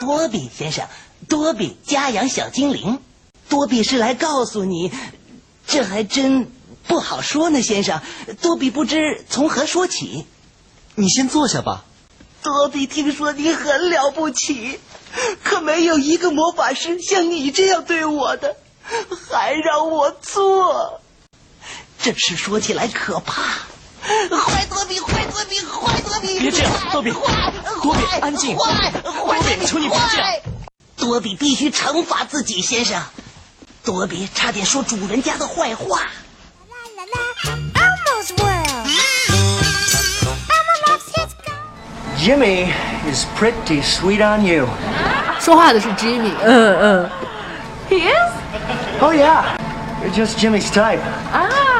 多比先生，多比家养小精灵，多比是来告诉你，这还真不好说呢，先生。多比不知从何说起。你先坐下吧。多比听说你很了不起，可没有一个魔法师像你这样对我的，还让我做，这事说起来可怕。坏多比，坏多比，坏多比！别这样多比坏多比安静坏坏多比求你别这样多比必须惩罚自己，先生。多比差点说主人家的坏话。La la la, Elmo's world. Elmo loves his go. Jimmy is pretty sweet on you. 说话的是 Jimmy，嗯嗯，He is? Oh, yeah. You're just Jimmy's type.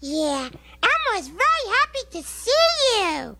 Yeah, Elmo's very happy to see you.